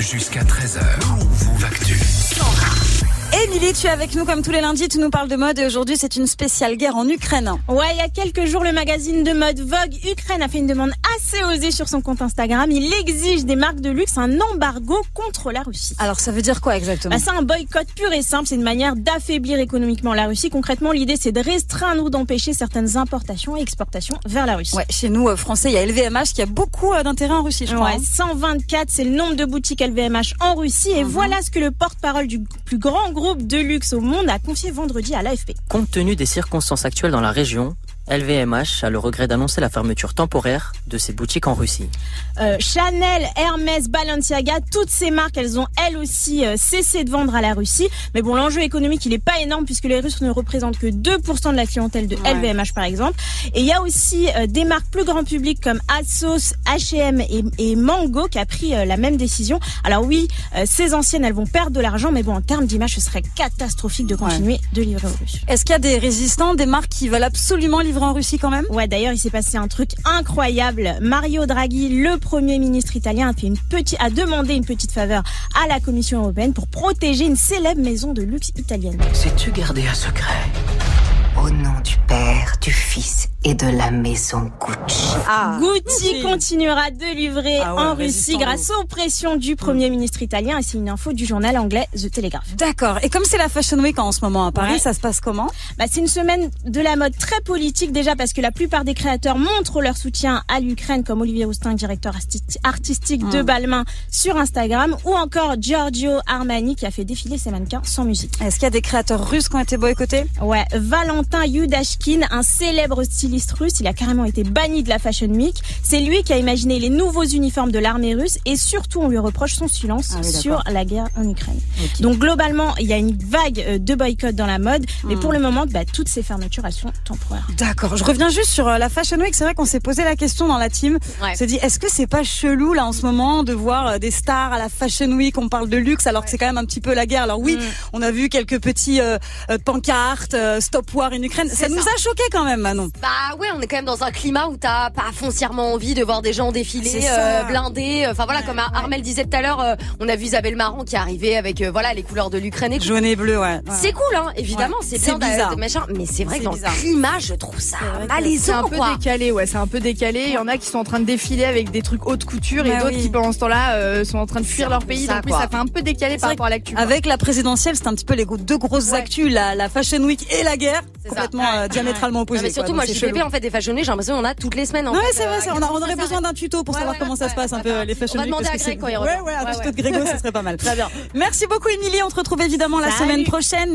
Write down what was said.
Jusqu'à 13h. Move Actu. Émilie, tu es avec nous comme tous les lundis, tu nous parles de mode et aujourd'hui c'est une spéciale guerre en Ukraine. Ouais, il y a quelques jours, le magazine de mode Vogue Ukraine a fait une demande assez osée sur son compte Instagram. Il exige des marques de luxe un embargo contre la Russie. Alors ça veut dire quoi exactement? Bah, C'est un boycott pur et simple, c'est une manière d'affaiblir économiquement la Russie. Concrètement, l'idée c'est de restreindre ou d'empêcher certaines importations et exportations vers la Russie. Ouais, chez nous, euh, Français, il y a LVMH qui a beaucoup euh, d'intérêt en Russie, je crois. Ouais, 124, c'est le nombre de boutiques LVMH en Russie. Et Mhm. voilà ce que le porte-parole du plus grand groupe de luxe au monde a confié vendredi à l'AFP. Compte tenu des circonstances actuelles dans la région, LVMH a le regret d'annoncer la fermeture temporaire de ses boutiques en Russie. Euh, Chanel, Hermès, Balenciaga, toutes ces marques, elles ont elles aussi euh, cessé de vendre à la Russie. Mais bon, l'enjeu économique, il est pas énorme puisque les Russes ne représentent que 2% de la clientèle de Ouais. LVMH par exemple. Et il y a aussi euh, des marques plus grand public comme Asos, H&M et, et Mango qui a pris euh, la même décision. Alors oui, euh, ces anciennes, elles vont perdre de l'argent, mais bon, en termes d'image, ce serait catastrophique de continuer de livrer aux Russes. Est-ce qu'il y a des résistants, des marques qui veulent absolument livrer en Russie quand même? Ouais, d'ailleurs, il s'est passé un truc incroyable. Mario Draghi, le premier ministre italien, a fait une petite, a demandé une petite faveur à la Commission européenne pour protéger une célèbre maison de luxe italienne. Sais-tu garder un secret? Au nom du Père, du Fils et de la maison Gucci. Ah, Gucci continuera de livrer Ah ouais, en Russie grâce aux pressions du premier ministre italien et c'est une info du journal anglais The Telegraph. D'accord. Et comme c'est la Fashion Week en ce moment à Paris, Ouais. ça se passe comment? Bah, c'est une semaine de la mode très politique déjà parce que la plupart des créateurs montrent leur soutien à l'Ukraine comme Olivier Roustin, directeur arti- artistique de Mm. Balmain sur Instagram ou encore Giorgio Armani qui a fait défiler ses mannequins sans musique. Est-ce qu'il y a des créateurs russes qui ont été boycottés? Ouais, Valentin Yudashkin, un célèbre styliste il a carrément été banni de la Fashion Week. C'est lui qui a imaginé les nouveaux uniformes de l'armée russe et surtout on lui reproche son silence Ah oui, sur la guerre en Ukraine. Donc globalement, il y a une vague euh, de boycott dans la mode, mais Hmm. pour le moment, bah, toutes ces fermetures, elles sont temporaires. D'accord. Je reviens juste sur euh, la Fashion Week. C'est vrai qu'on s'est posé la question dans la team. Ouais. On s'est dit, est-ce que c'est pas chelou là en ce moment de voir euh, des stars à la Fashion Week? On parle de luxe alors que c'est quand même un petit peu la guerre. Alors oui, Mm. on a vu quelques petits euh, pancartes, euh, Stop War in Ukraine. Ça C'est nous ça. a choqué quand même, Manon. Bah ouais, on est quand même dans un climat où t'as pas foncièrement envie de voir des gens défiler, euh, blindés. Enfin voilà, comme Ar- Armel disait tout à l'heure, euh, on a vu Isabelle Marant qui est arrivée avec euh, voilà les couleurs de l'Ukraine et tout. Jaune et bleu, ouais. Ouais. C'est cool, hein, évidemment, Ouais. c'est bien bizarre. de machin, mais c'est vrai que dans bizarre. le climat, je trouve ça que C'est malaisant, un peu quoi. décalé, ouais, c'est un peu décalé. Il y en a qui sont en train de défiler avec des trucs haute couture et Bah d'autres oui. qui pendant ce temps-là euh, sont en train de fuir leur pays. ça, Donc oui, ça fait un peu décalé par rapport à l'actu. Avec la présidentielle, c'est un petit peu les deux grosses actus, la, la Fashion Week et la guerre, complètement diamétralement Non, opposées. mais surtout, quoi. moi, je suis pépé en fait des fashion week, j'ai l'impression qu'on a toutes les semaines. En Ouais, fait, c'est vrai, euh, c'est- on, a- on aurait besoin d'un tuto pour Ouais, savoir ouais, comment ça se passe un peu ouais. les Fashion On va demander à Greg quand il Ouais, revient. ouais, un Ouais, tuto ouais. de Grégo, ce serait pas mal. Très bien. Merci beaucoup, Émilie. On te retrouve évidemment la semaine prochaine.